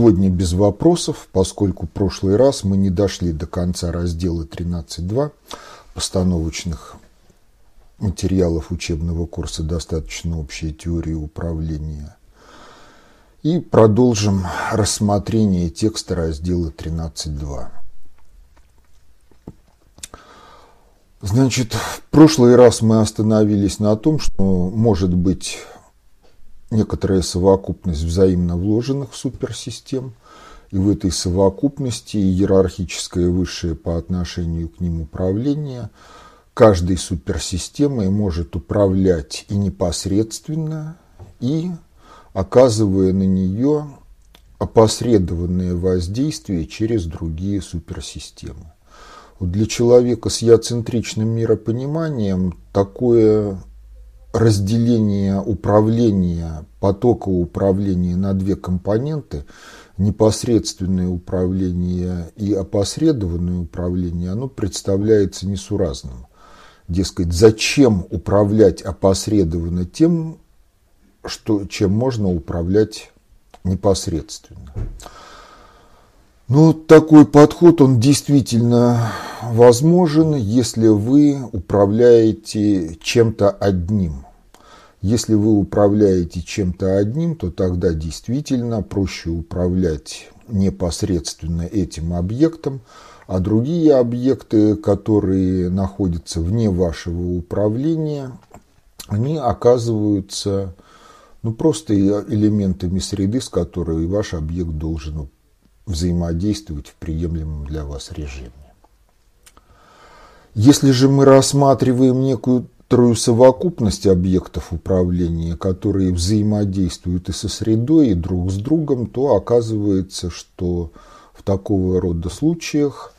Сегодня без вопросов, поскольку в прошлый раз мы не дошли до конца раздела 13.2 постановочных материалов учебного курса «Достаточно общая теория управления». И продолжим рассмотрение текста раздела 13.2. Значит, в прошлый раз мы остановились на том, что может быть некоторая совокупность взаимно вложенных суперсистем, и в этой совокупности иерархическое высшее по отношению к ним управление каждой суперсистемой может управлять и непосредственно, и оказывая на нее опосредованное воздействие через другие суперсистемы. Вот для человека с яцентричным миропониманием такое разделение управления, потока управления на две компоненты, непосредственное управление и опосредованное управление, оно представляется несуразным. Дескать, зачем управлять опосредованно тем, что, чем можно управлять непосредственно. Ну, такой подход, он действительно возможен, если вы управляете чем-то одним. Если вы управляете чем-то одним, то тогда действительно проще управлять непосредственно этим объектом, а другие объекты, которые находятся вне вашего управления, они оказываются ну, просто элементами среды, с которой ваш объект должен взаимодействовать в приемлемом для вас режиме. Если же мы рассматриваем некоторую совокупность объектов управления, которые взаимодействуют и со средой, и друг с другом, то оказывается, что в такого рода случаях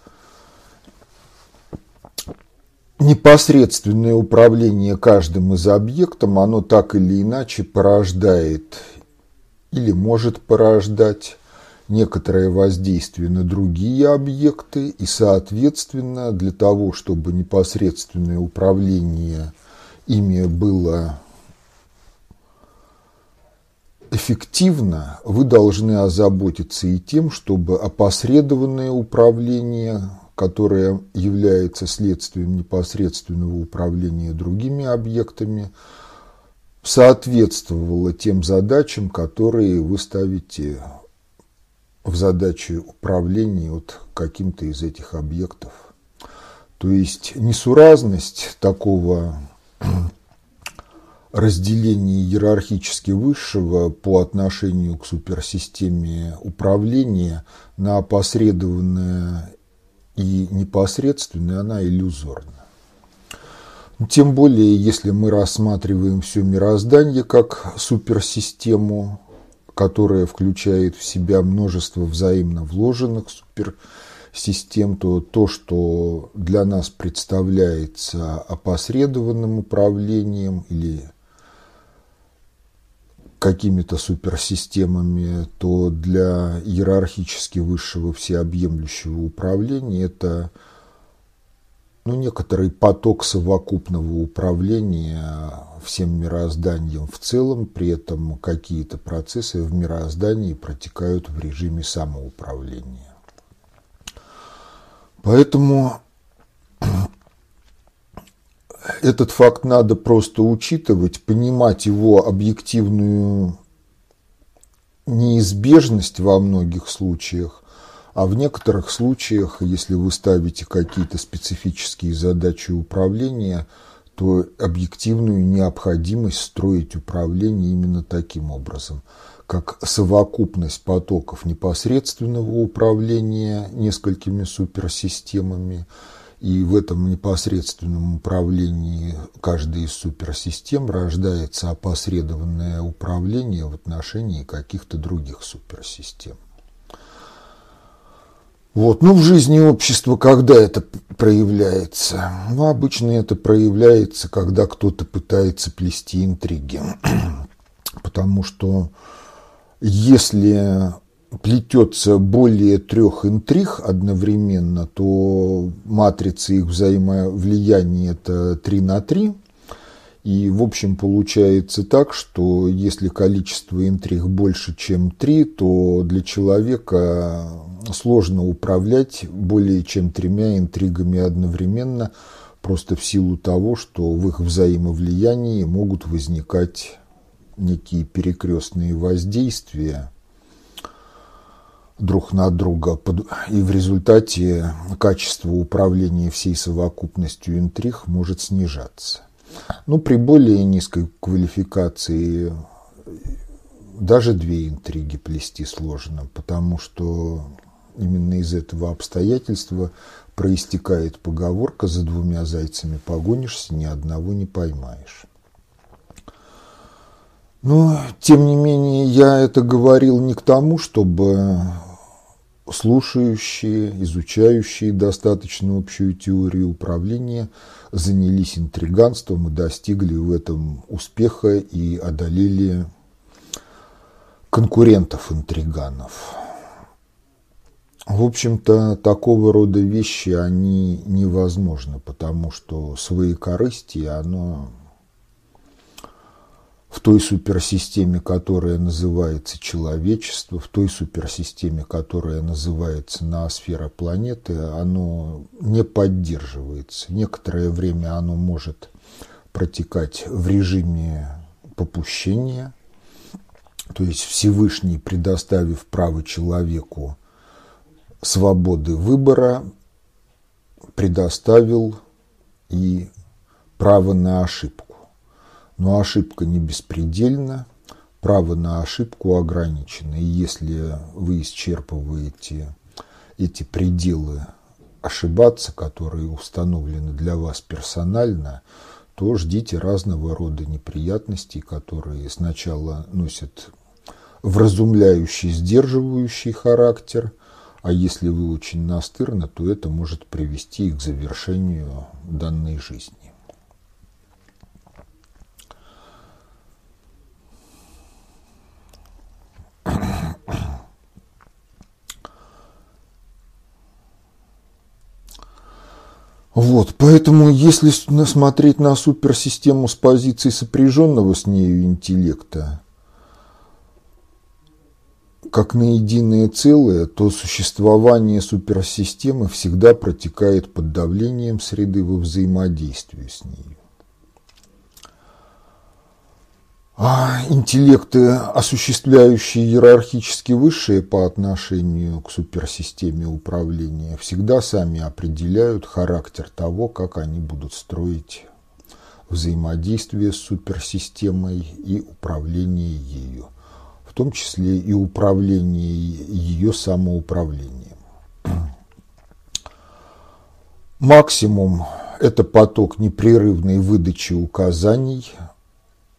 непосредственное управление каждым из объектов, оно так или иначе порождает или может порождать некоторое воздействие на другие объекты и, соответственно, для того, чтобы непосредственное управление ими было эффективно, вы должны озаботиться и тем, чтобы опосредованное управление, которое является следствием непосредственного управления другими объектами, соответствовало тем задачам, которые вы ставите в задаче управления вот каким-то из этих объектов. То есть несуразность такого разделения иерархически высшего по отношению к суперсистеме управления на опосредованное и непосредственное, она иллюзорна. Тем более, если мы рассматриваем все мироздание как суперсистему, которая включает в себя множество взаимно вложенных суперсистем, то то, что для нас представляется опосредованным управлением или какими-то суперсистемами, то для иерархически высшего всеобъемлющего управления это ну, некоторый поток совокупного управления всем мирозданием в целом, при этом какие-то процессы в мироздании протекают в режиме самоуправления. Поэтому этот факт надо просто учитывать, понимать его объективную неизбежность во многих случаях, а в некоторых случаях, если вы ставите какие-то специфические задачи управления – то объективную необходимость строить управление именно таким образом, как совокупность потоков непосредственного управления несколькими суперсистемами, и в этом непосредственном управлении каждой из суперсистем рождается опосредованное управление в отношении каких-то других суперсистем. Вот. Ну, в жизни общества когда это проявляется? Ну, обычно это проявляется, когда кто-то пытается плести интриги. Потому что если плетется более трех интриг одновременно, то матрица их взаимовлияния это 3 на 3. И, в общем, получается так, что если количество интриг больше, чем 3, то для человека сложно управлять более чем тремя интригами одновременно, просто в силу того, что в их взаимовлиянии могут возникать некие перекрестные воздействия друг на друга, и в результате качество управления всей совокупностью интриг может снижаться. Но при более низкой квалификации даже две интриги плести сложно, потому что именно из этого обстоятельства проистекает поговорка «за двумя зайцами погонишься, ни одного не поймаешь». Но, тем не менее, я это говорил не к тому, чтобы слушающие, изучающие достаточно общую теорию управления занялись интриганством и достигли в этом успеха и одолели конкурентов-интриганов. В общем-то, такого рода вещи, они невозможны, потому что свои корысти, оно в той суперсистеме, которая называется человечество, в той суперсистеме, которая называется ноосфера планеты, оно не поддерживается. Некоторое время оно может протекать в режиме попущения, то есть Всевышний, предоставив право человеку свободы выбора, предоставил и право на ошибку. Но ошибка не беспредельна, право на ошибку ограничено. И если вы исчерпываете эти пределы ошибаться, которые установлены для вас персонально, то ждите разного рода неприятностей, которые сначала носят вразумляющий, сдерживающий характер, а если вы очень настырны, то это может привести к завершению данной жизни. Вот, поэтому если смотреть на суперсистему с позиции сопряженного с нею интеллекта, как на единое целое, то существование суперсистемы всегда протекает под давлением среды во взаимодействии с ней. А интеллекты, осуществляющие иерархически высшие по отношению к суперсистеме управления, всегда сами определяют характер того, как они будут строить взаимодействие с суперсистемой и управление ею, в том числе и управление ее самоуправлением. Максимум – это поток непрерывной выдачи указаний –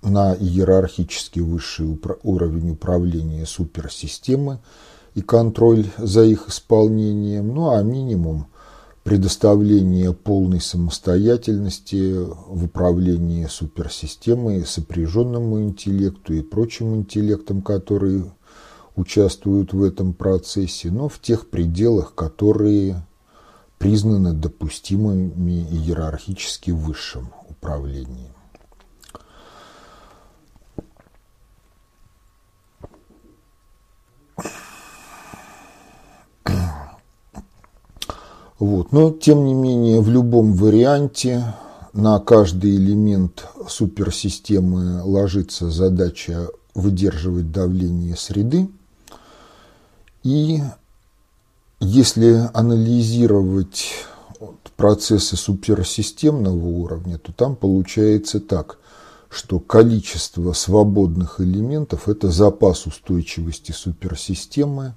на иерархически высший уровень управления суперсистемы и контроль за их исполнением, ну а минимум предоставление полной самостоятельности в управлении суперсистемой сопряженному интеллекту и прочим интеллектам, которые участвуют в этом процессе, но в тех пределах, которые признаны допустимыми иерархически высшим управлением. Вот. Но, тем не менее, в любом варианте на каждый элемент суперсистемы ложится задача выдерживать давление среды. И если анализировать процессы суперсистемного уровня, то там получается так, что количество свободных элементов – это запас устойчивости суперсистемы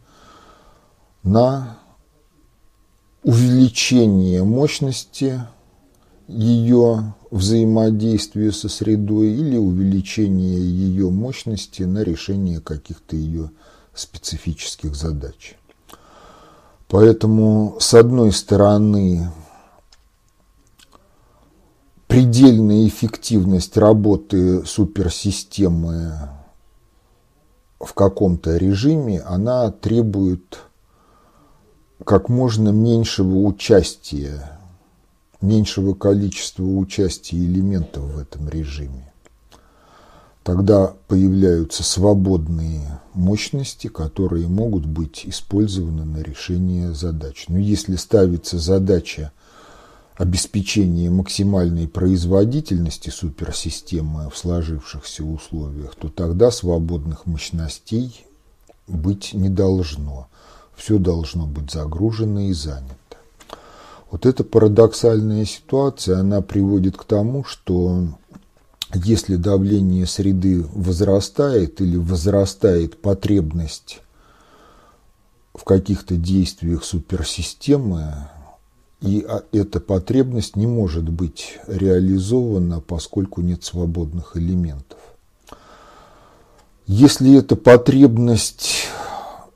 на увеличение мощности ее взаимодействия со средой или увеличение ее мощности на решение каких-то ее специфических задач. Поэтому, с одной стороны, предельная эффективность работы суперсистемы в каком-то режиме, она требует как можно меньшего участия, меньшего количества участия элементов в этом режиме. Тогда появляются свободные мощности, которые могут быть использованы на решение задач. Но если ставится задача обеспечения максимальной производительности суперсистемы в сложившихся условиях, то тогда свободных мощностей быть не должно. Все должно быть загружено и занято. Вот эта парадоксальная ситуация, она приводит к тому, что если давление среды возрастает или возрастает потребность в каких-то действиях суперсистемы, и а, эта потребность не может быть реализована, поскольку нет свободных элементов. Если эта потребность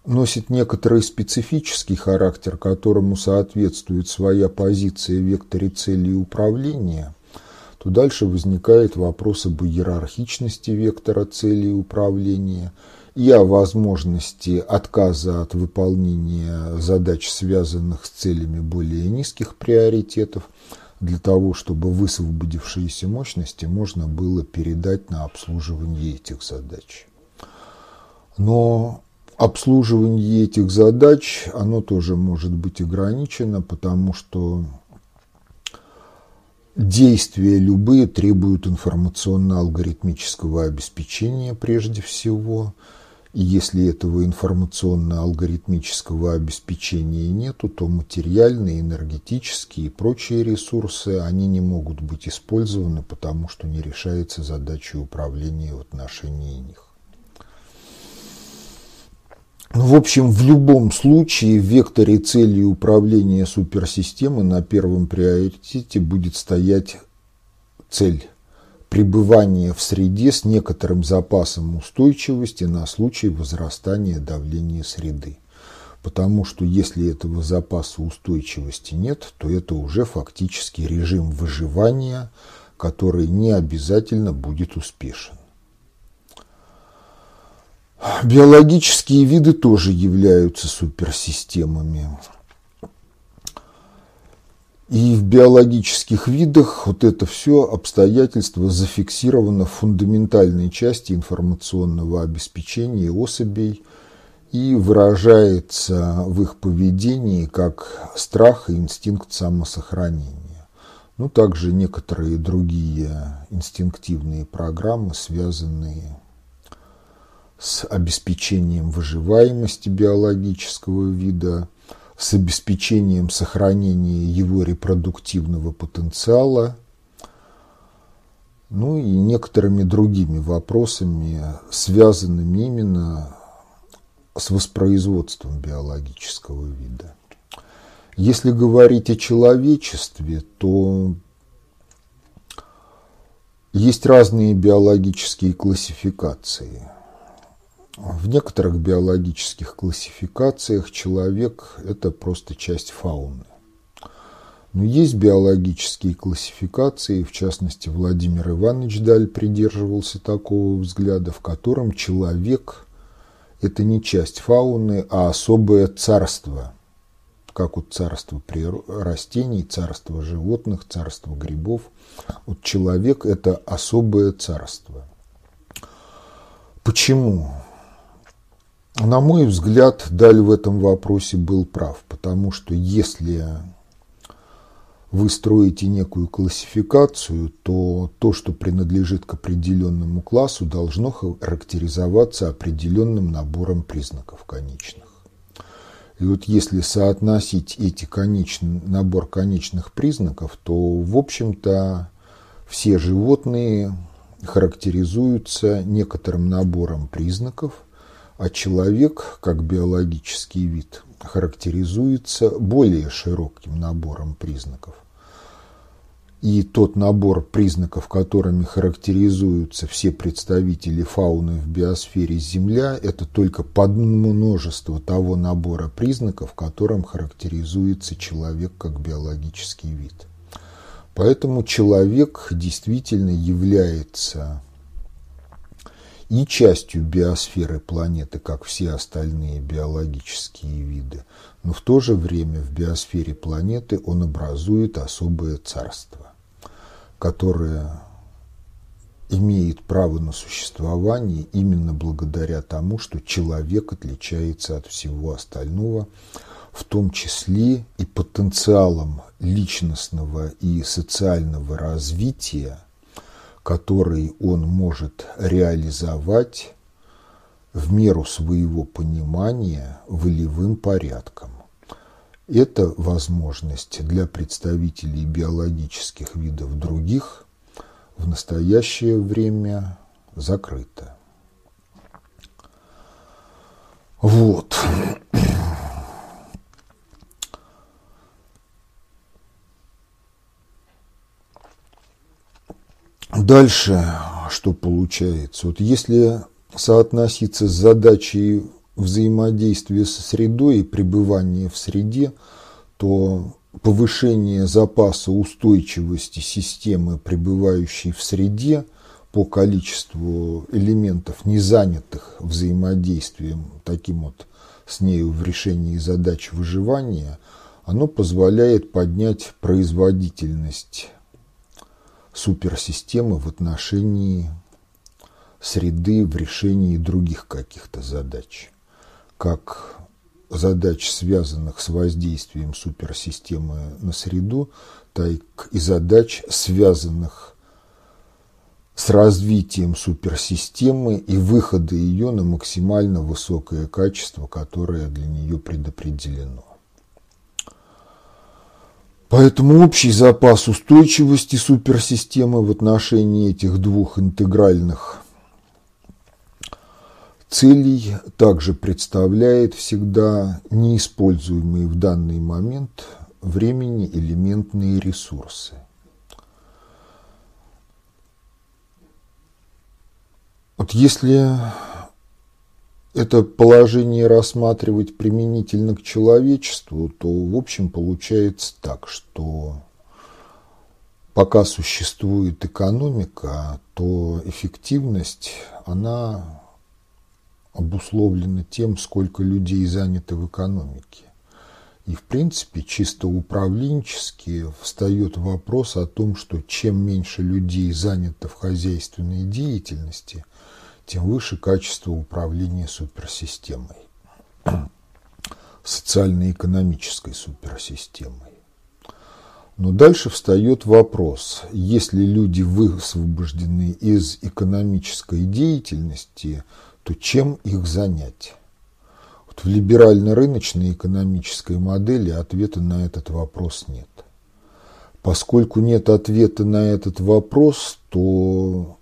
носит некоторый специфический характер, которому соответствует своя позиция в векторе цели и управления, то дальше возникает вопрос об иерархичности вектора цели и управления и о возможности отказа от выполнения задач, связанных с целями более низких приоритетов, для того, чтобы высвободившиеся мощности можно было передать на обслуживание этих задач. Но обслуживание этих задач, оно тоже может быть ограничено, потому что действия любые требуют информационно-алгоритмического обеспечения прежде всего. И если этого информационно-алгоритмического обеспечения нету, то материальные, энергетические и прочие ресурсы, они не могут быть использованы, потому что не решается задача управления в отношении них. Ну, в общем, в любом случае в векторе цели управления суперсистемы на первом приоритете будет стоять цель пребывания в среде с некоторым запасом устойчивости на случай возрастания давления среды. Потому что если этого запаса устойчивости нет, то это уже фактически режим выживания, который не обязательно будет успешен. Биологические виды тоже являются суперсистемами. И в биологических видах вот это все обстоятельство зафиксировано в фундаментальной части информационного обеспечения особей и выражается в их поведении как страх и инстинкт самосохранения. Ну, также некоторые другие инстинктивные программы, связанные с обеспечением выживаемости биологического вида, с обеспечением сохранения его репродуктивного потенциала, ну и некоторыми другими вопросами, связанными именно с воспроизводством биологического вида. Если говорить о человечестве, то есть разные биологические классификации – в некоторых биологических классификациях человек – это просто часть фауны. Но есть биологические классификации, в частности, Владимир Иванович Даль придерживался такого взгляда, в котором человек – это не часть фауны, а особое царство, как вот царство растений, царство животных, царство грибов. Вот человек – это особое царство. Почему? На мой взгляд, Даль в этом вопросе был прав, потому что если вы строите некую классификацию, то то, что принадлежит к определенному классу, должно характеризоваться определенным набором признаков конечных. И вот если соотносить эти конечный, набор конечных признаков, то, в общем-то, все животные характеризуются некоторым набором признаков – а человек, как биологический вид, характеризуется более широким набором признаков. и тот набор признаков, которыми характеризуются все представители фауны в биосфере Земля, это только подмножество того набора признаков, которым характеризуется человек как биологический вид. Поэтому человек действительно является и частью биосферы планеты, как все остальные биологические виды, но в то же время в биосфере планеты он образует особое царство которая имеет право на существование именно благодаря тому, что человек отличается от всего остального, в том числе и потенциалом личностного и социального развития, который он может реализовать в меру своего понимания волевым порядком. Эта возможность для представителей биологических видов других в настоящее время закрыта. Вот. Дальше что получается? Вот если соотноситься с задачей взаимодействие со средой и пребывание в среде, то повышение запаса устойчивости системы, пребывающей в среде, по количеству элементов, не занятых взаимодействием таким вот с нею в решении задач выживания, оно позволяет поднять производительность суперсистемы в отношении среды в решении других каких-то задач как задач, связанных с воздействием суперсистемы на среду, так и задач, связанных с развитием суперсистемы и выхода ее на максимально высокое качество, которое для нее предопределено. Поэтому общий запас устойчивости суперсистемы в отношении этих двух интегральных целей также представляет всегда неиспользуемые в данный момент времени элементные ресурсы. Вот если это положение рассматривать применительно к человечеству, то в общем получается так, что пока существует экономика, то эффективность, она обусловлено тем, сколько людей занято в экономике. И, в принципе, чисто управленчески встает вопрос о том, что чем меньше людей занято в хозяйственной деятельности, тем выше качество управления суперсистемой, социально-экономической суперсистемой. Но дальше встает вопрос, если люди высвобождены из экономической деятельности – то чем их занять? Вот в либерально-рыночной экономической модели ответа на этот вопрос нет. Поскольку нет ответа на этот вопрос, то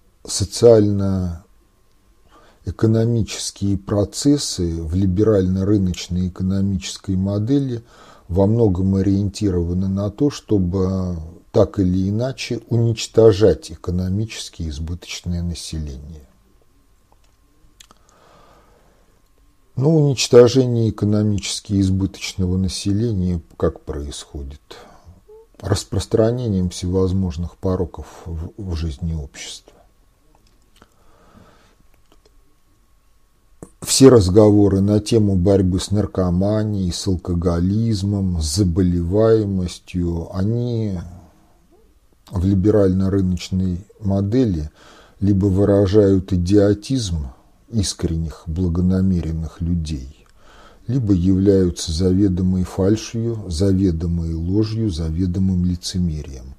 социально-экономические процессы в либерально-рыночной экономической модели во многом ориентированы на то, чтобы так или иначе уничтожать экономически избыточное население. Ну, уничтожение экономически избыточного населения как происходит? Распространением всевозможных пороков в, в жизни общества. Все разговоры на тему борьбы с наркоманией, с алкоголизмом, с заболеваемостью, они в либерально-рыночной модели либо выражают идиотизм искренних, благонамеренных людей, либо являются заведомой фальшью, заведомой ложью, заведомым лицемерием,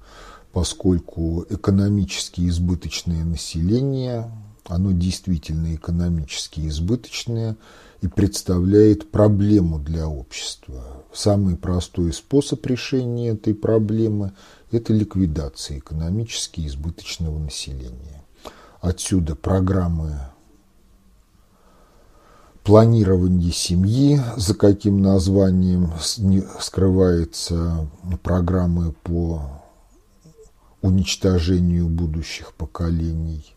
поскольку экономически избыточное население, оно действительно экономически избыточное и представляет проблему для общества. Самый простой способ решения этой проблемы – это ликвидация экономически избыточного населения. Отсюда программы планирование семьи, за каким названием скрывается программы по уничтожению будущих поколений,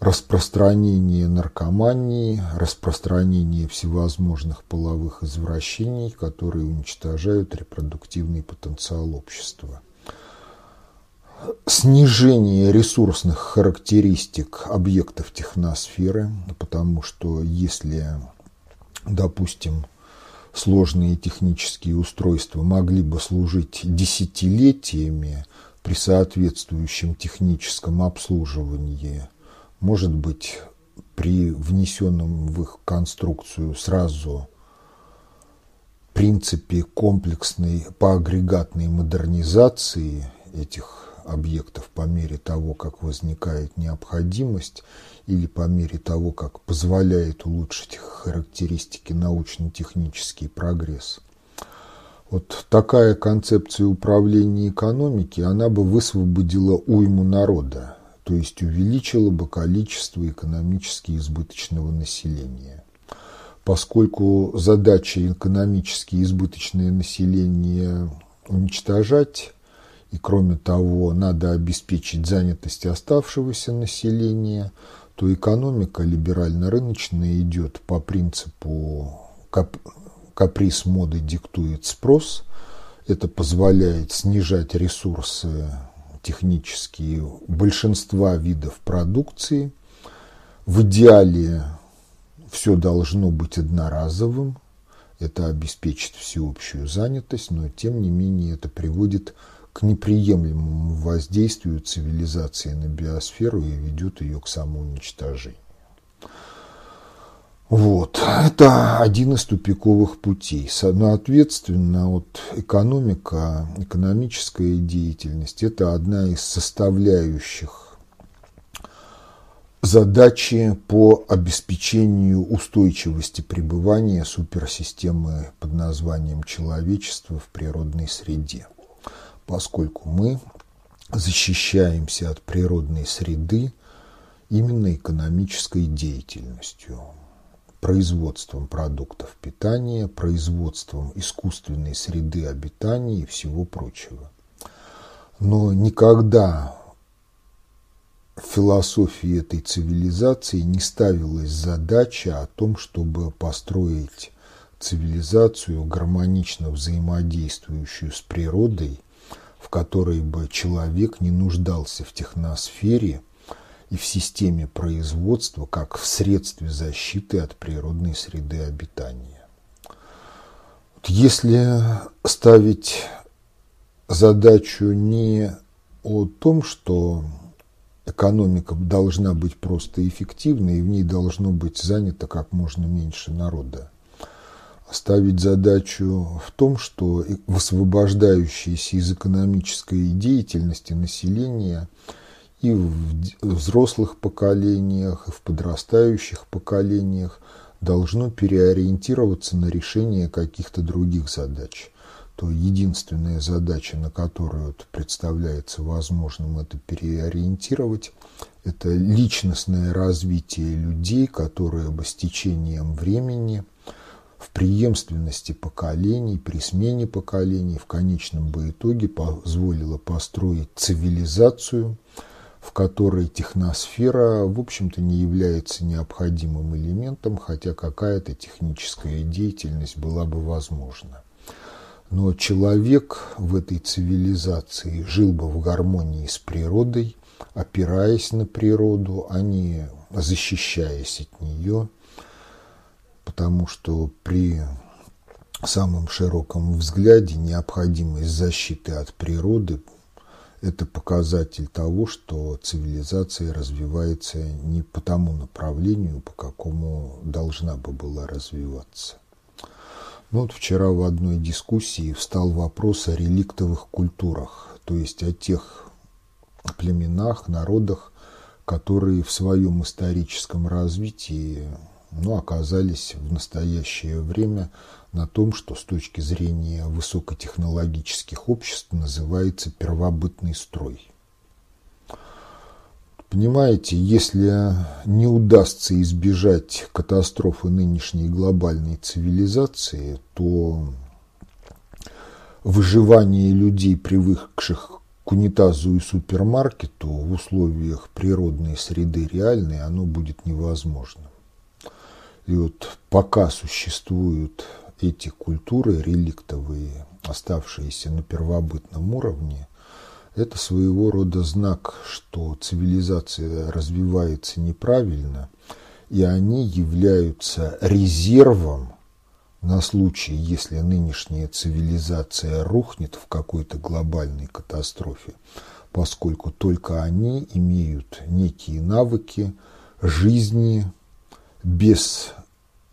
распространение наркомании, распространение всевозможных половых извращений, которые уничтожают репродуктивный потенциал общества. Снижение ресурсных характеристик объектов техносферы, потому что если, допустим, сложные технические устройства могли бы служить десятилетиями при соответствующем техническом обслуживании, может быть, при внесенном в их конструкцию сразу принципе комплексной поагрегатной модернизации этих объектов по мере того, как возникает необходимость или по мере того, как позволяет улучшить их характеристики научно-технический прогресс. Вот такая концепция управления экономики, она бы высвободила уйму народа, то есть увеличила бы количество экономически избыточного населения. Поскольку задача экономически избыточное население уничтожать, и кроме того надо обеспечить занятость оставшегося населения, то экономика либерально-рыночная идет по принципу кап каприз моды диктует спрос. Это позволяет снижать ресурсы технические большинства видов продукции. В идеале все должно быть одноразовым. Это обеспечит всеобщую занятость, но тем не менее это приводит к неприемлемому воздействию цивилизации на биосферу и ведет ее к самоуничтожению. Вот. Это один из тупиковых путей. Соответственно, вот экономика, экономическая деятельность – это одна из составляющих задачи по обеспечению устойчивости пребывания суперсистемы под названием человечество в природной среде поскольку мы защищаемся от природной среды именно экономической деятельностью, производством продуктов питания, производством искусственной среды обитания и всего прочего. Но никогда философии этой цивилизации не ставилась задача о том, чтобы построить цивилизацию, гармонично взаимодействующую с природой в которой бы человек не нуждался в техносфере и в системе производства как в средстве защиты от природной среды обитания. Если ставить задачу не о том, что экономика должна быть просто эффективной и в ней должно быть занято как можно меньше народа, ставить задачу в том, что высвобождающееся из экономической деятельности население и в взрослых поколениях, и в подрастающих поколениях должно переориентироваться на решение каких-то других задач. То единственная задача, на которую представляется возможным это переориентировать, это личностное развитие людей, которые бы с течением времени – в преемственности поколений, при смене поколений в конечном бы итоге позволило построить цивилизацию, в которой техносфера, в общем-то, не является необходимым элементом, хотя какая-то техническая деятельность была бы возможна. Но человек в этой цивилизации жил бы в гармонии с природой, опираясь на природу, а не защищаясь от нее – потому что при самом широком взгляде необходимость защиты от природы – это показатель того, что цивилизация развивается не по тому направлению, по какому должна бы была развиваться. Ну вот вчера в одной дискуссии встал вопрос о реликтовых культурах, то есть о тех племенах, народах, которые в своем историческом развитии но оказались в настоящее время на том, что с точки зрения высокотехнологических обществ называется первобытный строй. Понимаете, если не удастся избежать катастрофы нынешней глобальной цивилизации, то выживание людей, привыкших к унитазу и супермаркету в условиях природной среды реальной оно будет невозможным. И вот пока существуют эти культуры реликтовые, оставшиеся на первобытном уровне, это своего рода знак, что цивилизация развивается неправильно, и они являются резервом на случай, если нынешняя цивилизация рухнет в какой-то глобальной катастрофе, поскольку только они имеют некие навыки жизни без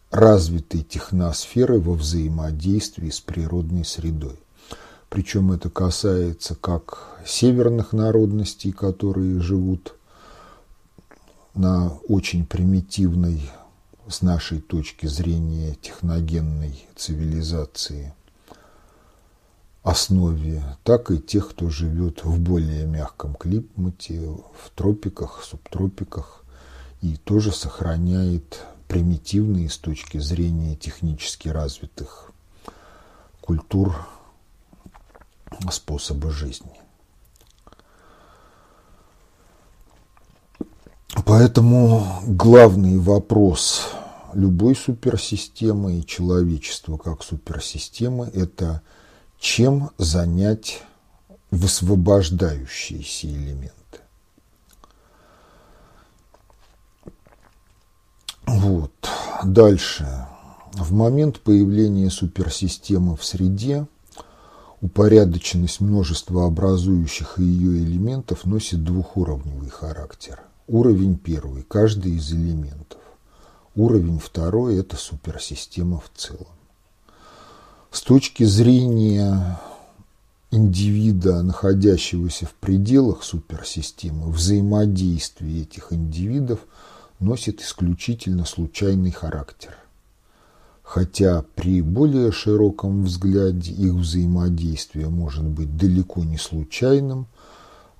развитой техносферы во взаимодействии с природной средой. Причем это касается как северных народностей, которые живут на очень примитивной с нашей точки зрения техногенной цивилизации основе, так и тех, кто живет в более мягком климате, в тропиках, субтропиках и тоже сохраняет примитивные с точки зрения технически развитых культур способы жизни. Поэтому главный вопрос любой суперсистемы и человечества как суперсистемы – это чем занять высвобождающиеся элементы. Вот. Дальше. В момент появления суперсистемы в среде упорядоченность множества образующих ее элементов носит двухуровневый характер – Уровень первый – каждый из элементов. Уровень второй – это суперсистема в целом. С точки зрения индивида, находящегося в пределах суперсистемы, взаимодействие этих индивидов носит исключительно случайный характер. Хотя при более широком взгляде их взаимодействие может быть далеко не случайным,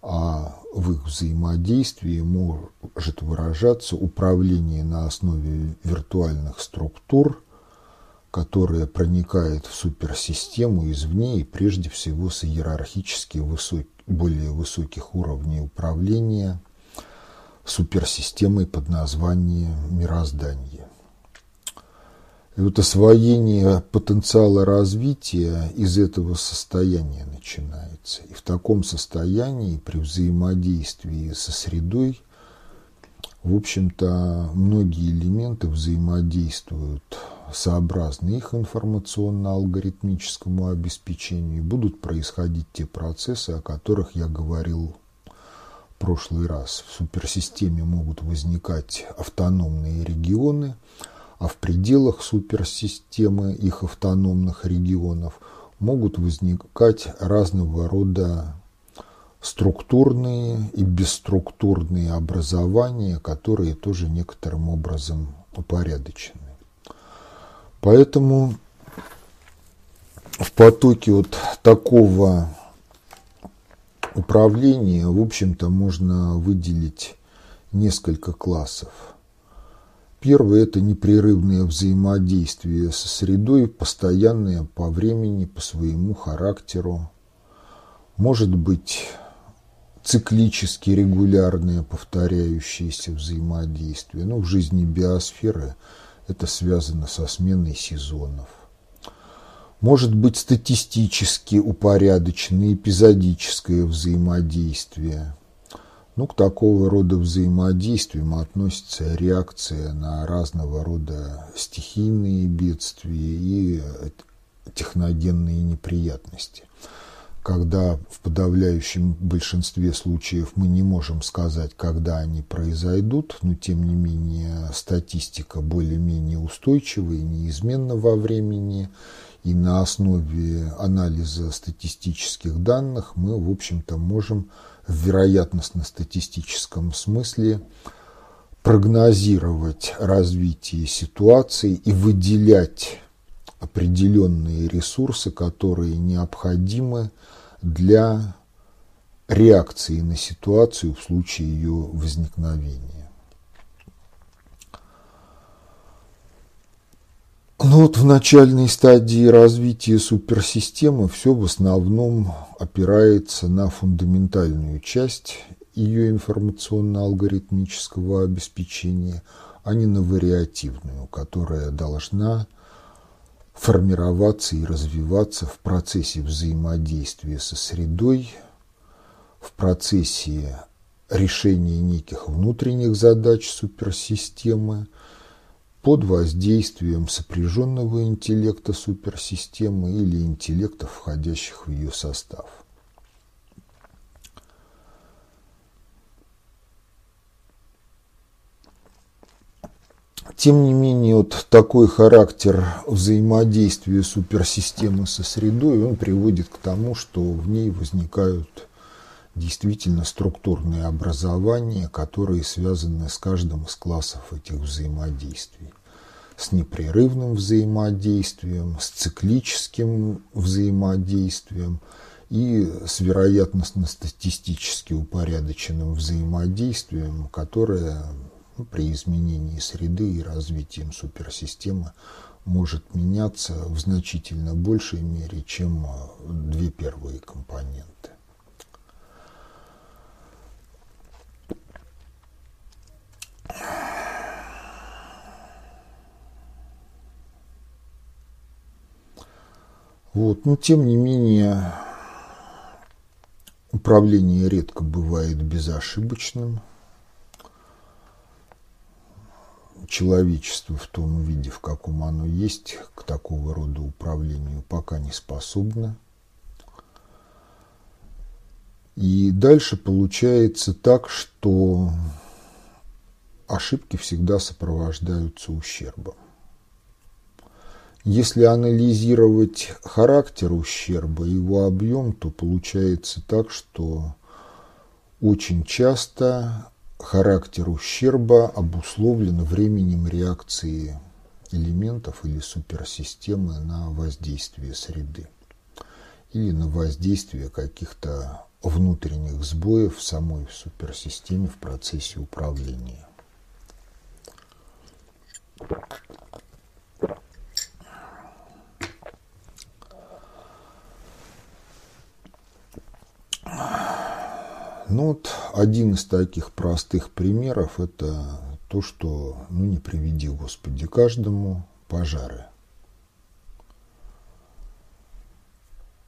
а в их взаимодействии может выражаться управление на основе виртуальных структур, которая проникает в суперсистему извне и прежде всего с иерархически высок, более высоких уровней управления суперсистемой под названием мироздание. И вот освоение потенциала развития из этого состояния начинается. И в таком состоянии, при взаимодействии со средой, в общем-то, многие элементы взаимодействуют сообразно их информационно-алгоритмическому обеспечению, и будут происходить те процессы, о которых я говорил прошлый раз. В суперсистеме могут возникать автономные регионы – а в пределах суперсистемы их автономных регионов могут возникать разного рода структурные и бесструктурные образования, которые тоже некоторым образом упорядочены. Поэтому в потоке вот такого управления, в общем-то, можно выделить несколько классов. Первый – это непрерывное взаимодействие со средой, постоянное по времени, по своему характеру. Может быть, циклически регулярное повторяющееся взаимодействие. Но в жизни биосферы это связано со сменой сезонов. Может быть статистически упорядоченное эпизодическое взаимодействие – ну, к такого рода взаимодействиям относится реакция на разного рода стихийные бедствия и техногенные неприятности. Когда в подавляющем большинстве случаев мы не можем сказать, когда они произойдут, но тем не менее статистика более-менее устойчива и неизменна во времени, и на основе анализа статистических данных мы, в общем-то, можем в вероятностно-статистическом смысле прогнозировать развитие ситуации и выделять определенные ресурсы, которые необходимы для реакции на ситуацию в случае ее возникновения. Ну вот в начальной стадии развития суперсистемы все в основном опирается на фундаментальную часть ее информационно-алгоритмического обеспечения, а не на вариативную, которая должна формироваться и развиваться в процессе взаимодействия со средой, в процессе решения неких внутренних задач суперсистемы – под воздействием сопряженного интеллекта суперсистемы или интеллектов, входящих в ее состав. Тем не менее, вот такой характер взаимодействия суперсистемы со средой, он приводит к тому, что в ней возникают действительно структурные образования, которые связаны с каждым из классов этих взаимодействий. С непрерывным взаимодействием, с циклическим взаимодействием и с вероятностно-статистически упорядоченным взаимодействием, которое ну, при изменении среды и развитием суперсистемы может меняться в значительно большей мере, чем две первые компоненты. Вот. Но тем не менее, управление редко бывает безошибочным. Человечество в том виде, в каком оно есть, к такого рода управлению пока не способно. И дальше получается так, что ошибки всегда сопровождаются ущербом. Если анализировать характер ущерба, его объем, то получается так, что очень часто характер ущерба обусловлен временем реакции элементов или суперсистемы на воздействие среды или на воздействие каких-то внутренних сбоев в самой суперсистеме в процессе управления. Ну вот один из таких простых примеров это то, что, ну не приведи Господи каждому, пожары.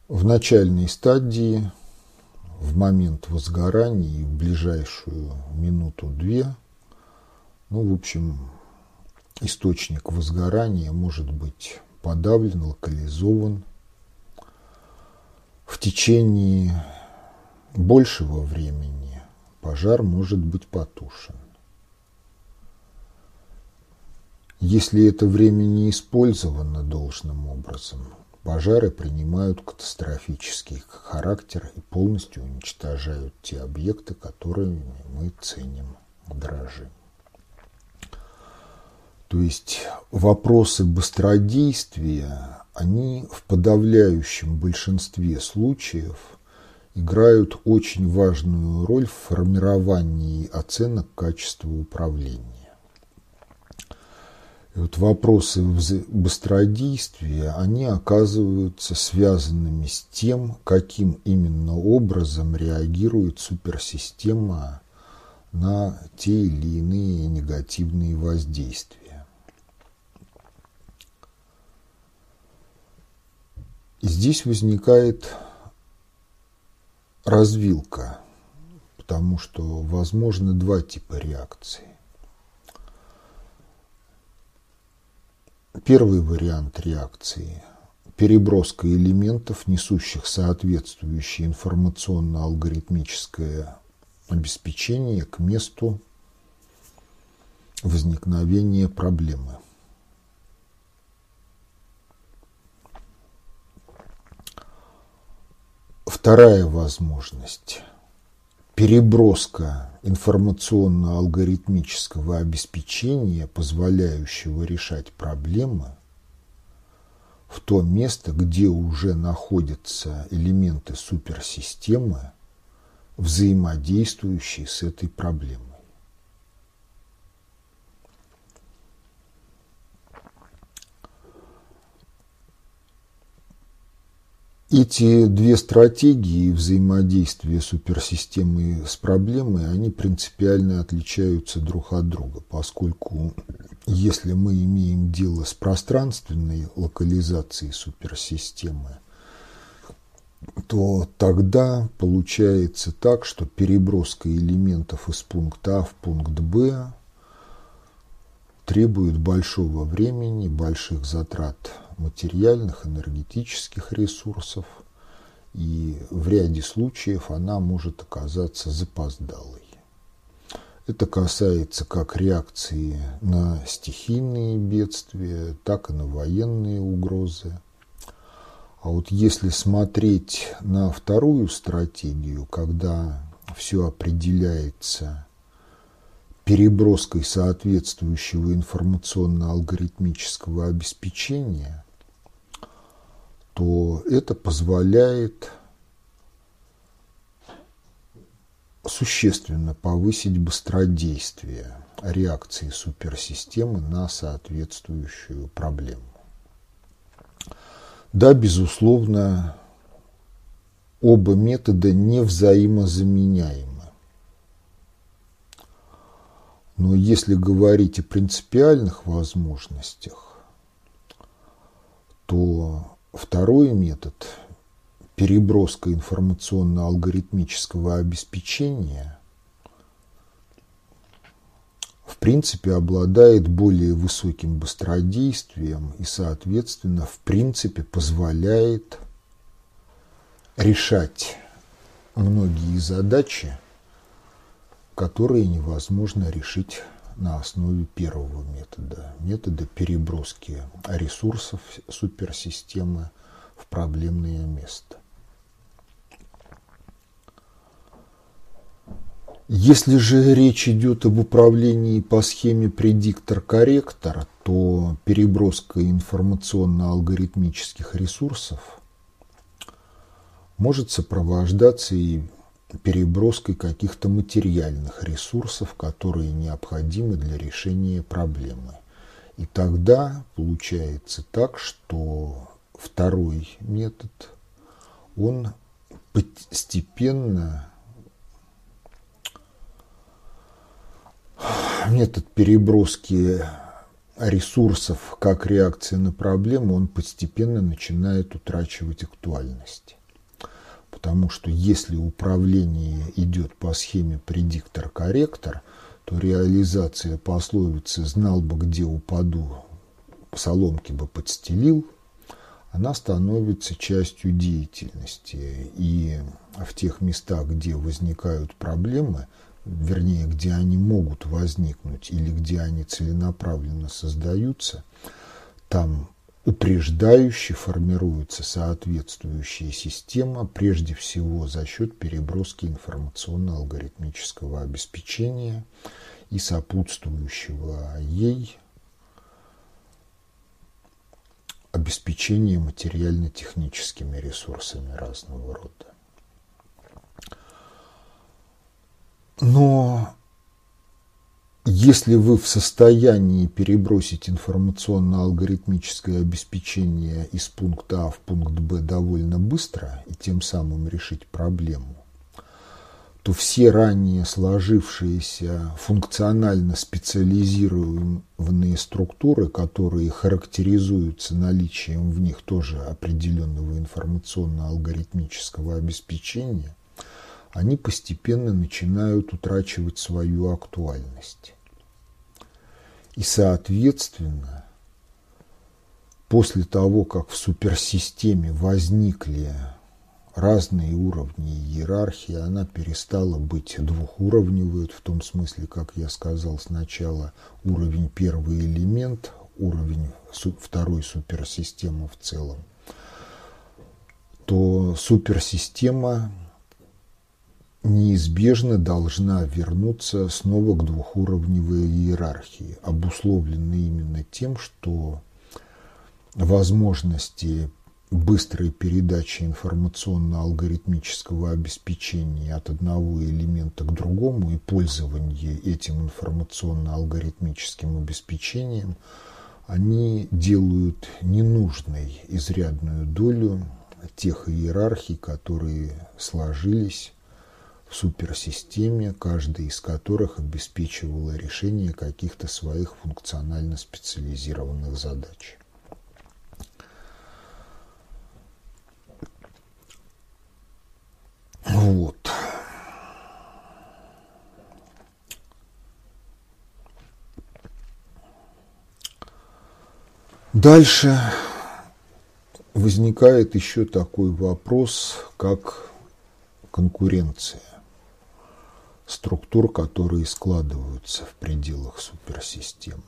В начальной стадии, в момент возгорания и в ближайшую минуту-две, ну, в общем, источник возгорания может быть подавлен, локализован. В течение большего времени пожар может быть потушен. Если это время не использовано должным образом, пожары принимают катастрофический характер и полностью уничтожают те объекты, которые мы ценим, дорожим. То есть вопросы быстродействия, они в подавляющем большинстве случаев играют очень важную роль в формировании оценок качества управления. И вот вопросы быстродействия, они оказываются связанными с тем, каким именно образом реагирует суперсистема на те или иные негативные воздействия. И здесь возникает развилка, потому что возможны два типа реакции. Первый вариант реакции – переброска элементов, несущих соответствующее информационно-алгоритмическое обеспечение к месту возникновения проблемы. Вторая возможность – переброска информационно-алгоритмического обеспечения, позволяющего решать проблемы, в то место, где уже находятся элементы суперсистемы, взаимодействующие с этой проблемой. Эти две стратегии взаимодействия суперсистемы с проблемой, они принципиально отличаются друг от друга, поскольку если мы имеем дело с пространственной локализацией суперсистемы, то тогда получается так, что переброска элементов из пункта А в пункт Б требует большого времени, больших затрат материальных, энергетических ресурсов, и в ряде случаев она может оказаться запоздалой. Это касается как реакции на стихийные бедствия, так и на военные угрозы. А вот если смотреть на вторую стратегию, когда все определяется переброской соответствующего информационно-алгоритмического обеспечения, то это позволяет существенно повысить быстродействие реакции суперсистемы на соответствующую проблему. Да, безусловно, оба метода не взаимозаменяемы. Но если говорить о принципиальных возможностях, то Второй метод – переброска информационно-алгоритмического обеспечения в принципе обладает более высоким быстродействием и, соответственно, в принципе позволяет решать многие задачи, которые невозможно решить на основе первого метода, метода переброски ресурсов суперсистемы в проблемное место. Если же речь идет об управлении по схеме предиктор-корректор, то переброска информационно-алгоритмических ресурсов может сопровождаться и переброской каких-то материальных ресурсов, которые необходимы для решения проблемы. И тогда получается так, что второй метод, он постепенно метод переброски ресурсов как реакция на проблему, он постепенно начинает утрачивать актуальность. Потому что если управление идет по схеме предиктор-корректор, то реализация пословицы «знал бы, где упаду, соломки бы подстелил», она становится частью деятельности. И в тех местах, где возникают проблемы, вернее, где они могут возникнуть или где они целенаправленно создаются, там упреждающе формируется соответствующая система, прежде всего за счет переброски информационно-алгоритмического обеспечения и сопутствующего ей обеспечения материально-техническими ресурсами разного рода. Но если вы в состоянии перебросить информационно-алгоритмическое обеспечение из пункта А в пункт Б довольно быстро и тем самым решить проблему, то все ранее сложившиеся функционально специализированные структуры, которые характеризуются наличием в них тоже определенного информационно-алгоритмического обеспечения, они постепенно начинают утрачивать свою актуальность. И, соответственно, после того, как в суперсистеме возникли разные уровни иерархии, она перестала быть двухуровневой, в том смысле, как я сказал сначала, уровень первый элемент, уровень второй суперсистемы в целом, то суперсистема неизбежно должна вернуться снова к двухуровневой иерархии, обусловленной именно тем, что возможности быстрой передачи информационно-алгоритмического обеспечения от одного элемента к другому и пользование этим информационно-алгоритмическим обеспечением, они делают ненужной изрядную долю тех иерархий, которые сложились в суперсистеме, каждая из которых обеспечивала решение каких-то своих функционально специализированных задач. Вот. Дальше возникает еще такой вопрос, как конкуренция структур, которые складываются в пределах суперсистемы.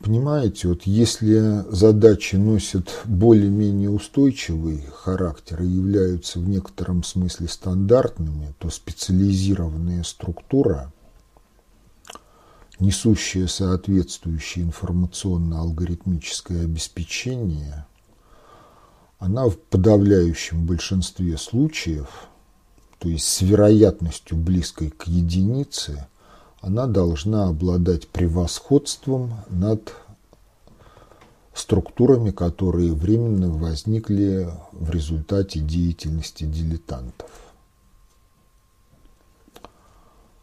Понимаете, вот если задачи носят более-менее устойчивый характер и являются в некотором смысле стандартными, то специализированная структура, несущая соответствующее информационно-алгоритмическое обеспечение, она в подавляющем большинстве случаев, то есть с вероятностью близкой к единице – она должна обладать превосходством над структурами, которые временно возникли в результате деятельности дилетантов.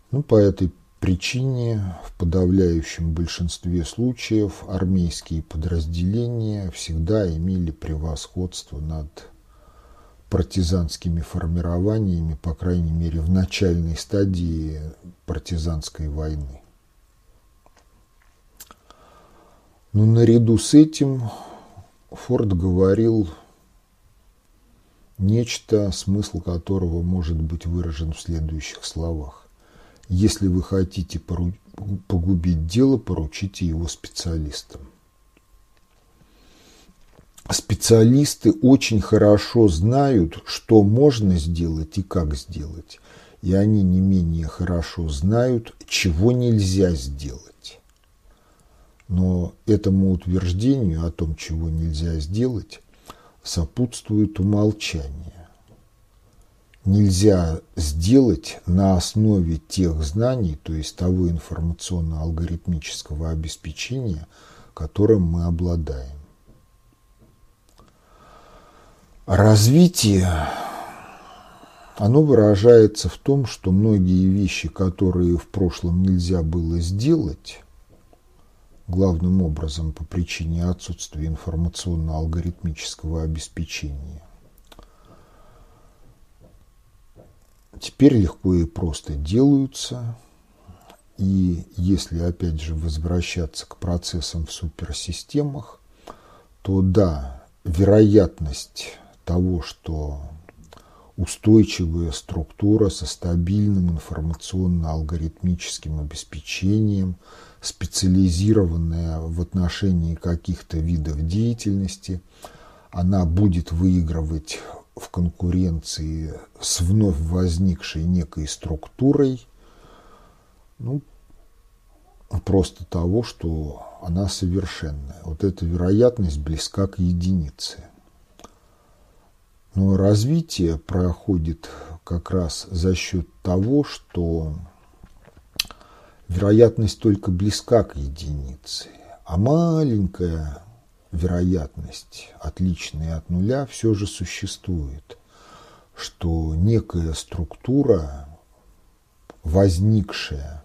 Ну, по этой причине в подавляющем большинстве случаев армейские подразделения всегда имели превосходство над партизанскими формированиями, по крайней мере, в начальной стадии партизанской войны. Но наряду с этим Форд говорил нечто, смысл которого может быть выражен в следующих словах. Если вы хотите погубить дело, поручите его специалистам специалисты очень хорошо знают, что можно сделать и как сделать. И они не менее хорошо знают, чего нельзя сделать. Но этому утверждению о том, чего нельзя сделать, сопутствует умолчание. Нельзя сделать на основе тех знаний, то есть того информационно-алгоритмического обеспечения, которым мы обладаем. Развитие, оно выражается в том, что многие вещи, которые в прошлом нельзя было сделать, главным образом по причине отсутствия информационно-алгоритмического обеспечения, теперь легко и просто делаются. И если опять же возвращаться к процессам в суперсистемах, то да, вероятность того, что устойчивая структура со стабильным информационно-алгоритмическим обеспечением, специализированная в отношении каких-то видов деятельности, она будет выигрывать в конкуренции с вновь возникшей некой структурой, ну, просто того, что она совершенная. Вот эта вероятность близка к единице. Но развитие проходит как раз за счет того, что вероятность только близка к единице, а маленькая вероятность, отличная от нуля, все же существует, что некая структура, возникшая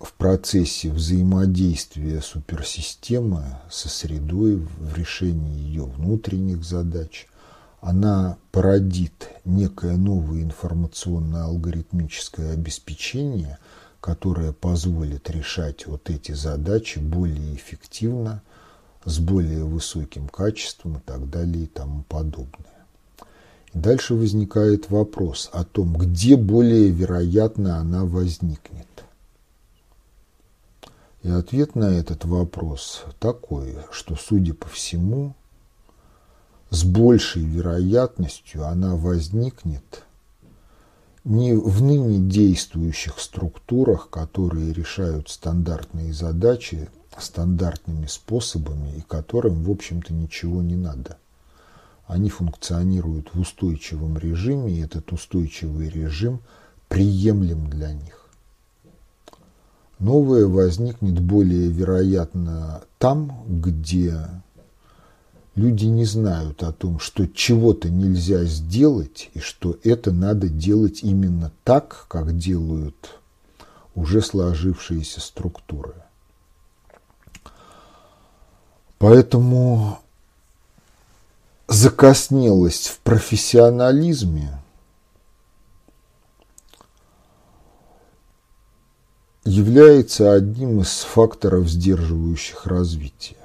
в процессе взаимодействия суперсистемы со средой в решении ее внутренних задач, она породит некое новое информационно-алгоритмическое обеспечение, которое позволит решать вот эти задачи более эффективно, с более высоким качеством и так далее и тому подобное. И дальше возникает вопрос о том, где более вероятно она возникнет. И ответ на этот вопрос такой, что, судя по всему, с большей вероятностью она возникнет не в ныне действующих структурах, которые решают стандартные задачи стандартными способами и которым, в общем-то, ничего не надо. Они функционируют в устойчивом режиме, и этот устойчивый режим приемлем для них Новое возникнет более вероятно там, где люди не знают о том, что чего-то нельзя сделать и что это надо делать именно так, как делают уже сложившиеся структуры. Поэтому закоснелость в профессионализме является одним из факторов, сдерживающих развитие.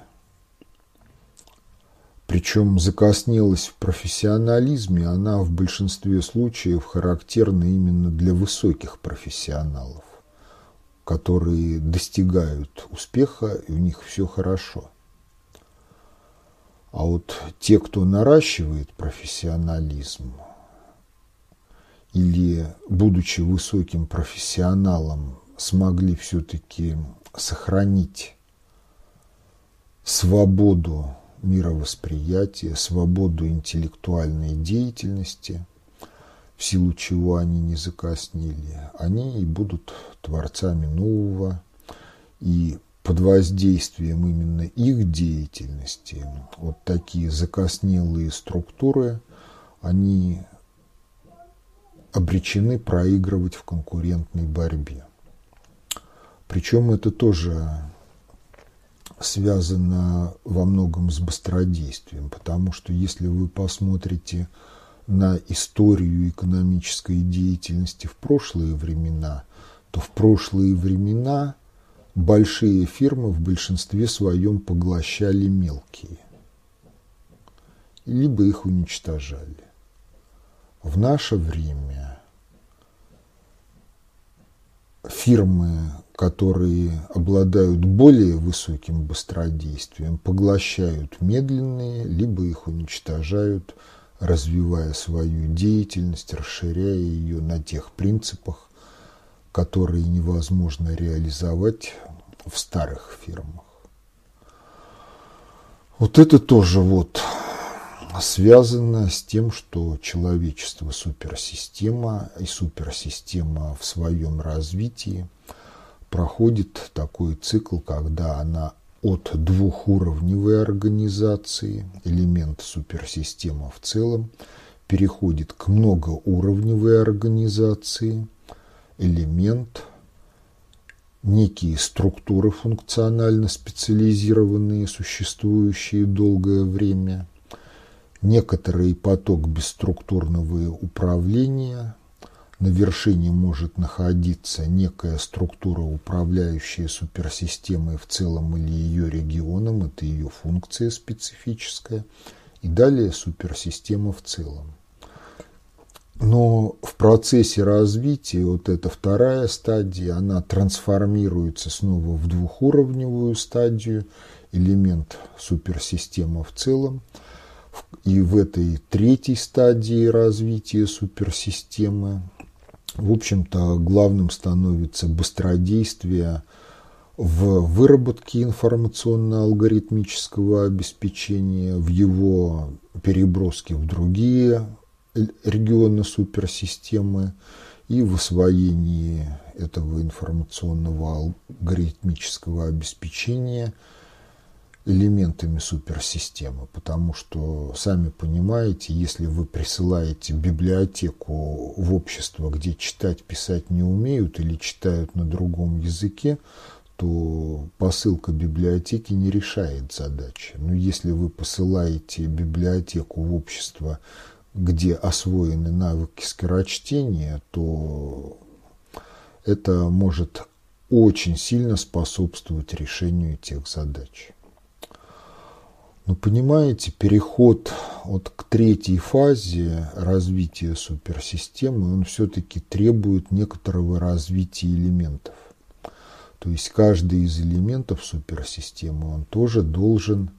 Причем закоснелость в профессионализме, она в большинстве случаев характерна именно для высоких профессионалов, которые достигают успеха, и у них все хорошо. А вот те, кто наращивает профессионализм, или, будучи высоким профессионалом, смогли все-таки сохранить свободу мировосприятия, свободу интеллектуальной деятельности, в силу чего они не закоснели, они и будут творцами нового, и под воздействием именно их деятельности вот такие закоснелые структуры, они обречены проигрывать в конкурентной борьбе. Причем это тоже связано во многом с быстродействием, потому что если вы посмотрите на историю экономической деятельности в прошлые времена, то в прошлые времена большие фирмы в большинстве своем поглощали мелкие, либо их уничтожали. В наше время фирмы которые обладают более высоким быстродействием, поглощают медленные, либо их уничтожают, развивая свою деятельность, расширяя ее на тех принципах, которые невозможно реализовать в старых фирмах. Вот это тоже вот связано с тем, что человечество суперсистема и суперсистема в своем развитии – проходит такой цикл, когда она от двухуровневой организации, элемент суперсистемы в целом, переходит к многоуровневой организации, элемент, некие структуры функционально специализированные, существующие долгое время, некоторый поток бесструктурного управления, на вершине может находиться некая структура, управляющая суперсистемой в целом или ее регионом, это ее функция специфическая, и далее суперсистема в целом. Но в процессе развития вот эта вторая стадия, она трансформируется снова в двухуровневую стадию, элемент суперсистемы в целом. И в этой третьей стадии развития суперсистемы в общем-то, главным становится быстродействие в выработке информационно-алгоритмического обеспечения, в его переброске в другие регионы суперсистемы и в освоении этого информационного алгоритмического обеспечения – элементами суперсистемы, потому что, сами понимаете, если вы присылаете библиотеку в общество, где читать, писать не умеют или читают на другом языке, то посылка библиотеки не решает задачи. Но если вы посылаете библиотеку в общество, где освоены навыки скорочтения, то это может очень сильно способствовать решению тех задач. Но понимаете, переход вот к третьей фазе развития суперсистемы, он все-таки требует некоторого развития элементов. То есть каждый из элементов суперсистемы, он тоже должен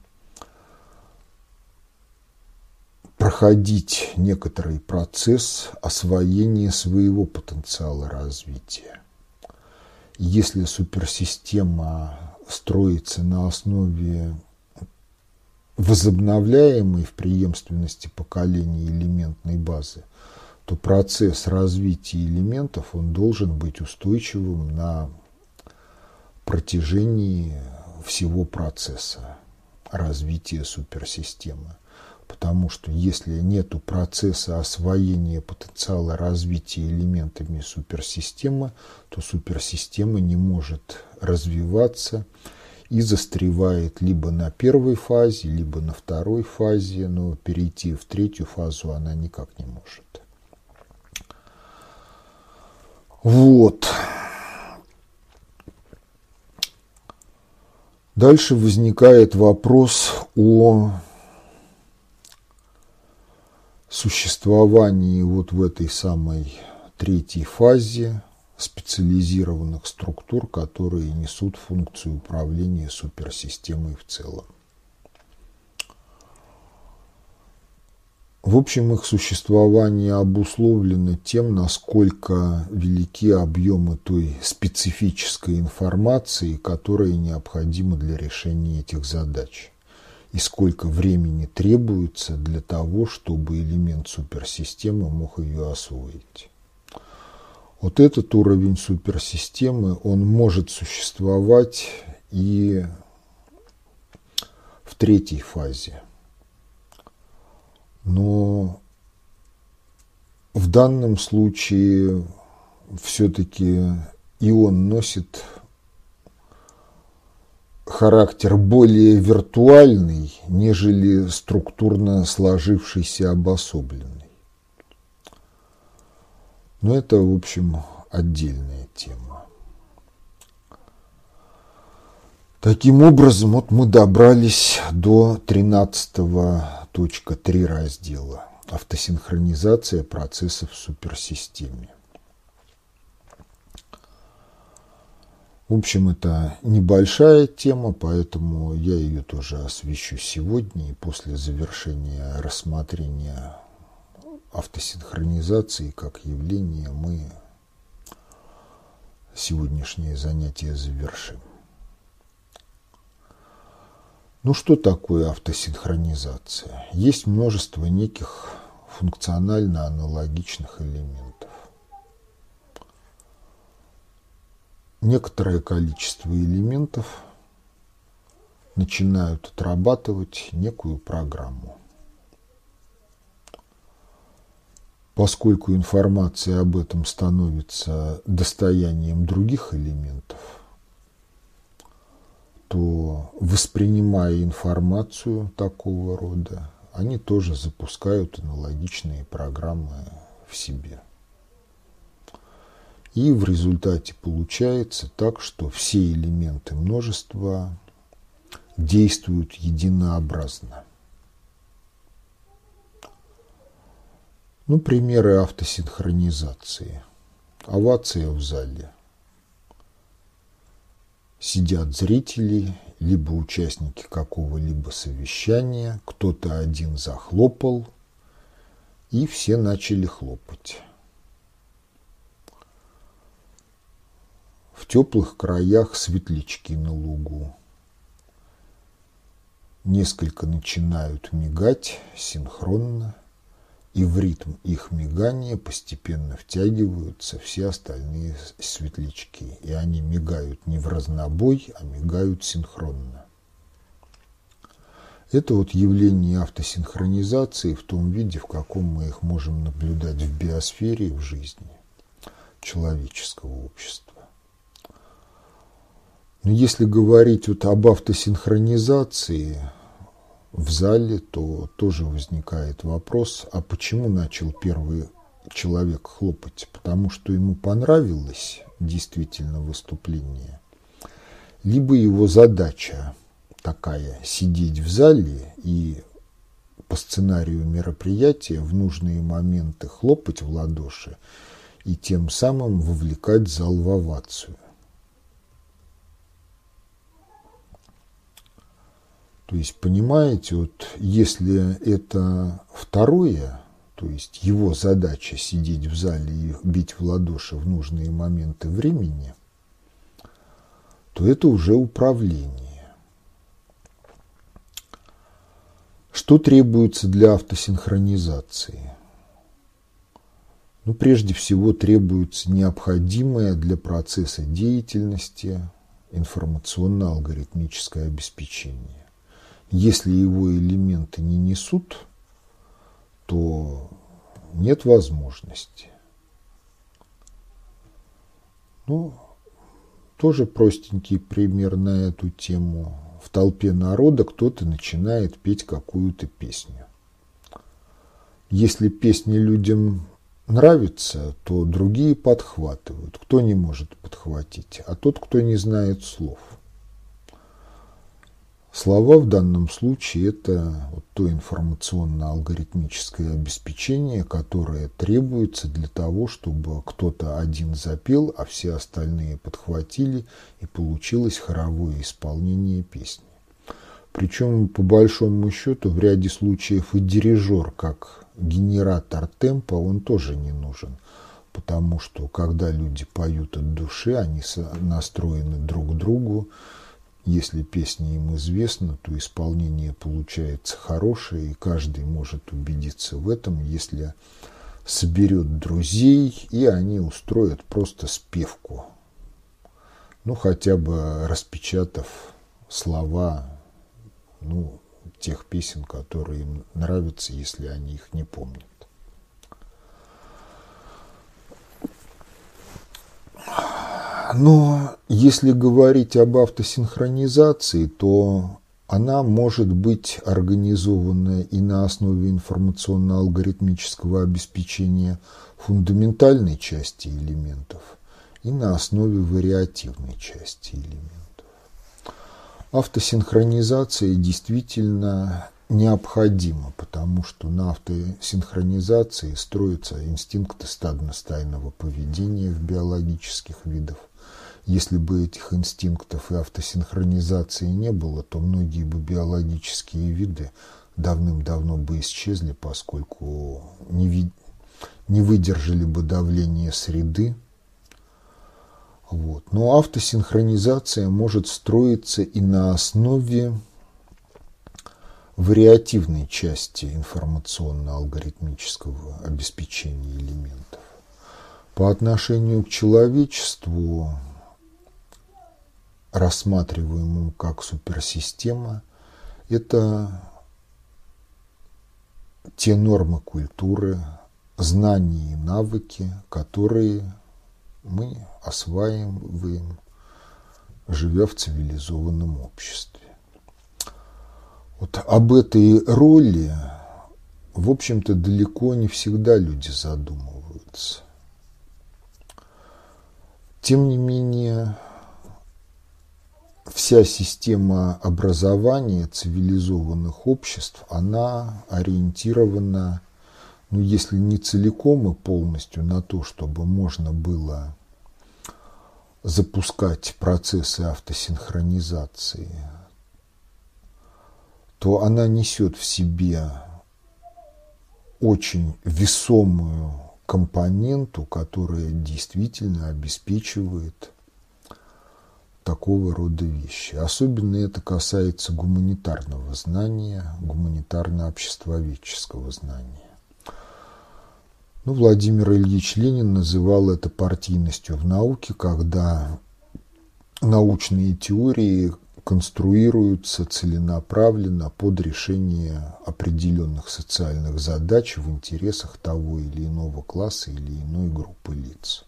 проходить некоторый процесс освоения своего потенциала развития. Если суперсистема строится на основе возобновляемый в преемственности поколений элементной базы, то процесс развития элементов он должен быть устойчивым на протяжении всего процесса развития суперсистемы. Потому что если нет процесса освоения потенциала развития элементами суперсистемы, то суперсистема не может развиваться и застревает либо на первой фазе, либо на второй фазе, но перейти в третью фазу она никак не может. Вот. Дальше возникает вопрос о существовании вот в этой самой третьей фазе специализированных структур, которые несут функцию управления суперсистемой в целом. В общем, их существование обусловлено тем, насколько велики объемы той специфической информации, которая необходима для решения этих задач, и сколько времени требуется для того, чтобы элемент суперсистемы мог ее освоить. Вот этот уровень суперсистемы, он может существовать и в третьей фазе – но в данном случае все-таки и он носит характер более виртуальный, нежели структурно сложившийся обособленный. Но это, в общем, отдельная тема. Таким образом, вот мы добрались до 13 Точка 3 раздела. Автосинхронизация процессов в суперсистеме. В общем, это небольшая тема, поэтому я ее тоже освещу сегодня и после завершения рассмотрения автосинхронизации как явления мы сегодняшнее занятие завершим. Ну что такое автосинхронизация? Есть множество неких функционально аналогичных элементов. Некоторое количество элементов начинают отрабатывать некую программу. Поскольку информация об этом становится достоянием других элементов – то воспринимая информацию такого рода, они тоже запускают аналогичные программы в себе. И в результате получается так, что все элементы множества действуют единообразно. Ну, примеры автосинхронизации. Овация в зале сидят зрители, либо участники какого-либо совещания, кто-то один захлопал, и все начали хлопать. В теплых краях светлячки на лугу. Несколько начинают мигать синхронно – и в ритм их мигания постепенно втягиваются все остальные светлячки, и они мигают не в разнобой, а мигают синхронно. Это вот явление автосинхронизации в том виде, в каком мы их можем наблюдать в биосфере и в жизни человеческого общества. Но если говорить вот об автосинхронизации, в зале, то тоже возникает вопрос, а почему начал первый человек хлопать? Потому что ему понравилось действительно выступление, либо его задача такая – сидеть в зале и по сценарию мероприятия в нужные моменты хлопать в ладоши и тем самым вовлекать зал в овацию. То есть, понимаете, вот если это второе, то есть его задача сидеть в зале и бить в ладоши в нужные моменты времени, то это уже управление. Что требуется для автосинхронизации? Ну, прежде всего, требуется необходимое для процесса деятельности информационно-алгоритмическое обеспечение. Если его элементы не несут, то нет возможности. Ну, тоже простенький пример на эту тему. В толпе народа кто-то начинает петь какую-то песню. Если песни людям нравится, то другие подхватывают. Кто не может подхватить? А тот, кто не знает слов. Слова в данном случае – это вот то информационно-алгоритмическое обеспечение, которое требуется для того, чтобы кто-то один запел, а все остальные подхватили, и получилось хоровое исполнение песни. Причем, по большому счету, в ряде случаев и дирижер, как генератор темпа, он тоже не нужен. Потому что, когда люди поют от души, они настроены друг к другу, если песня им известна, то исполнение получается хорошее, и каждый может убедиться в этом, если соберет друзей, и они устроят просто спевку. Ну, хотя бы распечатав слова ну, тех песен, которые им нравятся, если они их не помнят. Но если говорить об автосинхронизации, то она может быть организована и на основе информационно-алгоритмического обеспечения фундаментальной части элементов, и на основе вариативной части элементов. Автосинхронизация действительно необходима, потому что на автосинхронизации строятся инстинкты стадно-стайного поведения в биологических видах – если бы этих инстинктов и автосинхронизации не было, то многие бы биологические виды давным-давно бы исчезли, поскольку не, ви... не выдержали бы давление среды. Вот. Но автосинхронизация может строиться и на основе вариативной части информационно-алгоритмического обеспечения элементов. По отношению к человечеству рассматриваемым как суперсистема, это те нормы культуры, знания и навыки, которые мы осваиваем, живя в цивилизованном обществе. Вот об этой роли, в общем-то, далеко не всегда люди задумываются. Тем не менее, вся система образования цивилизованных обществ, она ориентирована, ну, если не целиком и полностью на то, чтобы можно было запускать процессы автосинхронизации, то она несет в себе очень весомую компоненту, которая действительно обеспечивает такого рода вещи. Особенно это касается гуманитарного знания, гуманитарно-обществоведческого знания. Ну, Владимир Ильич Ленин называл это партийностью в науке, когда научные теории конструируются целенаправленно под решение определенных социальных задач в интересах того или иного класса или иной группы лиц.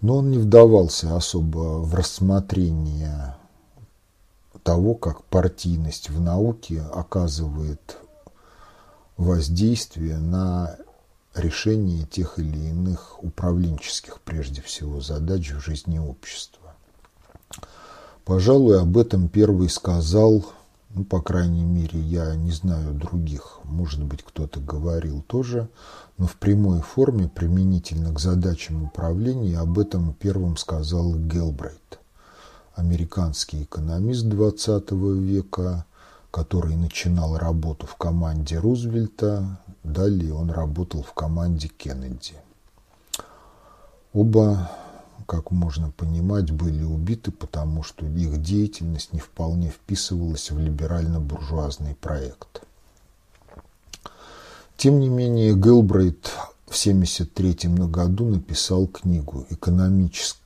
Но он не вдавался особо в рассмотрение того, как партийность в науке оказывает воздействие на решение тех или иных управленческих, прежде всего, задач в жизни общества. Пожалуй, об этом первый сказал, ну, по крайней мере, я не знаю других, может быть, кто-то говорил тоже, но в прямой форме применительно к задачам управления об этом первым сказал Гелбрейт, американский экономист XX века, который начинал работу в команде Рузвельта, далее он работал в команде Кеннеди. Оба, как можно понимать, были убиты, потому что их деятельность не вполне вписывалась в либерально-буржуазный проект – тем не менее, Гелбрейт в 1973 году написал книгу «Экономические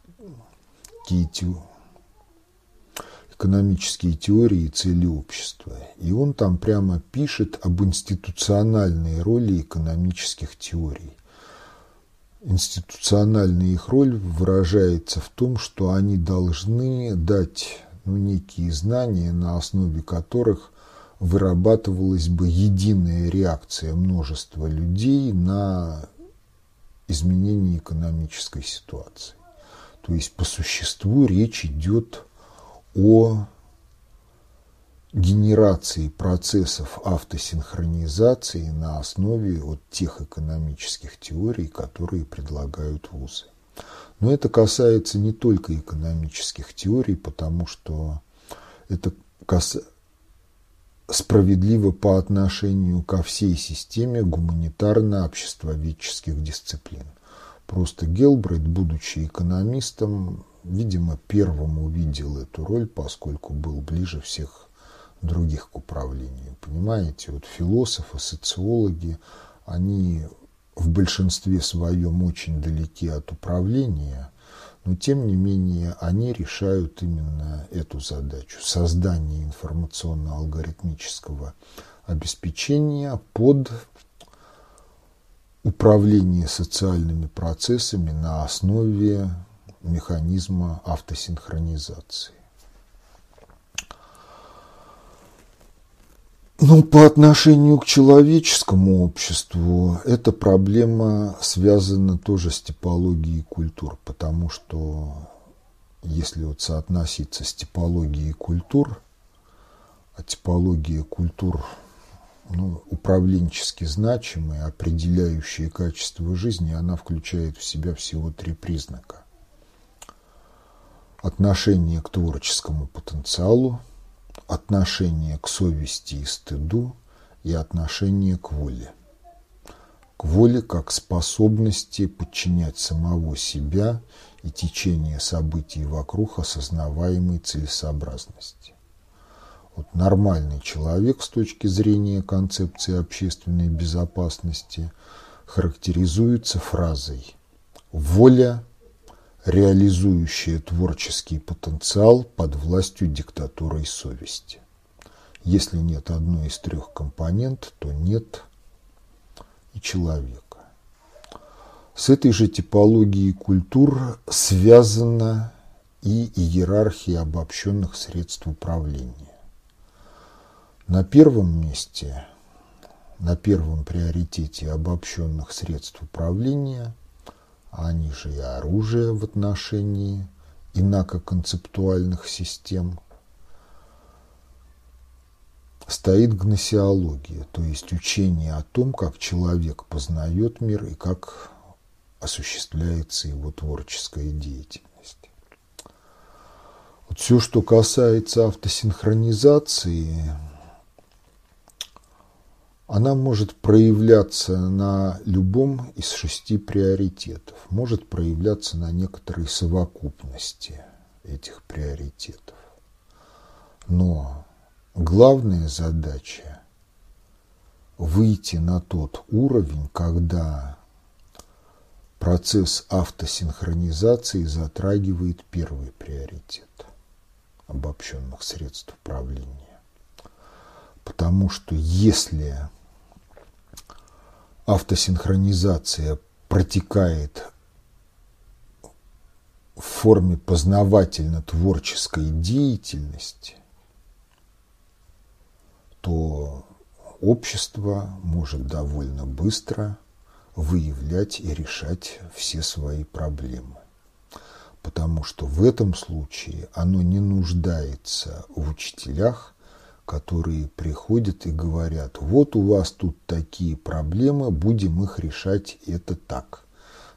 экономические теории и цели общества. И он там прямо пишет об институциональной роли экономических теорий. Институциональная их роль выражается в том, что они должны дать ну, некие знания, на основе которых вырабатывалась бы единая реакция множества людей на изменение экономической ситуации. То есть по существу речь идет о генерации процессов автосинхронизации на основе вот тех экономических теорий, которые предлагают вузы. Но это касается не только экономических теорий, потому что это касается справедливо по отношению ко всей системе гуманитарно-обществоведческих дисциплин. Просто Гелбрейт, будучи экономистом, видимо, первым увидел эту роль, поскольку был ближе всех других к управлению. Понимаете, вот философы, социологи, они в большинстве своем очень далеки от управления, но тем не менее они решают именно эту задачу – создание информационно-алгоритмического обеспечения под управление социальными процессами на основе механизма автосинхронизации. Ну, по отношению к человеческому обществу эта проблема связана тоже с типологией культур, потому что если вот соотноситься с типологией культур, а типология культур ну, управленчески значимая, определяющая качество жизни, она включает в себя всего три признака. Отношение к творческому потенциалу – отношение к совести и стыду и отношение к воле. К воле как способности подчинять самого себя и течение событий вокруг осознаваемой целесообразности. Вот нормальный человек с точки зрения концепции общественной безопасности характеризуется фразой «воля реализующее творческий потенциал под властью диктатуры и совести. Если нет одной из трех компонент, то нет и человека. С этой же типологией культур связана и иерархия обобщенных средств управления. На первом месте, на первом приоритете обобщенных средств управления – они же и оружие в отношении инакоконцептуальных систем. Стоит гносеология, то есть учение о том, как человек познает мир и как осуществляется его творческая деятельность. Вот все, что касается автосинхронизации, она может проявляться на любом из шести приоритетов, может проявляться на некоторой совокупности этих приоритетов. Но главная задача – выйти на тот уровень, когда процесс автосинхронизации затрагивает первый приоритет обобщенных средств управления. Потому что если автосинхронизация протекает в форме познавательно-творческой деятельности, то общество может довольно быстро выявлять и решать все свои проблемы. Потому что в этом случае оно не нуждается в учителях, которые приходят и говорят, вот у вас тут такие проблемы, будем их решать это так.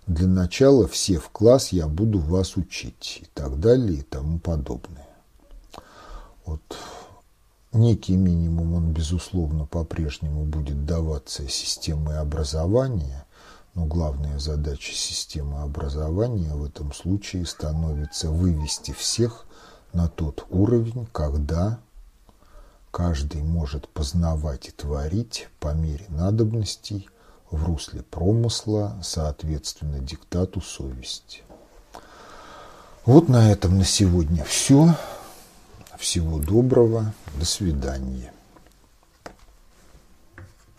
Для начала все в класс, я буду вас учить и так далее и тому подобное. Вот некий минимум, он, безусловно, по-прежнему будет даваться системой образования, но главная задача системы образования в этом случае становится вывести всех на тот уровень, когда каждый может познавать и творить по мере надобностей в русле промысла, соответственно диктату совести. Вот на этом на сегодня все. Всего доброго. До свидания.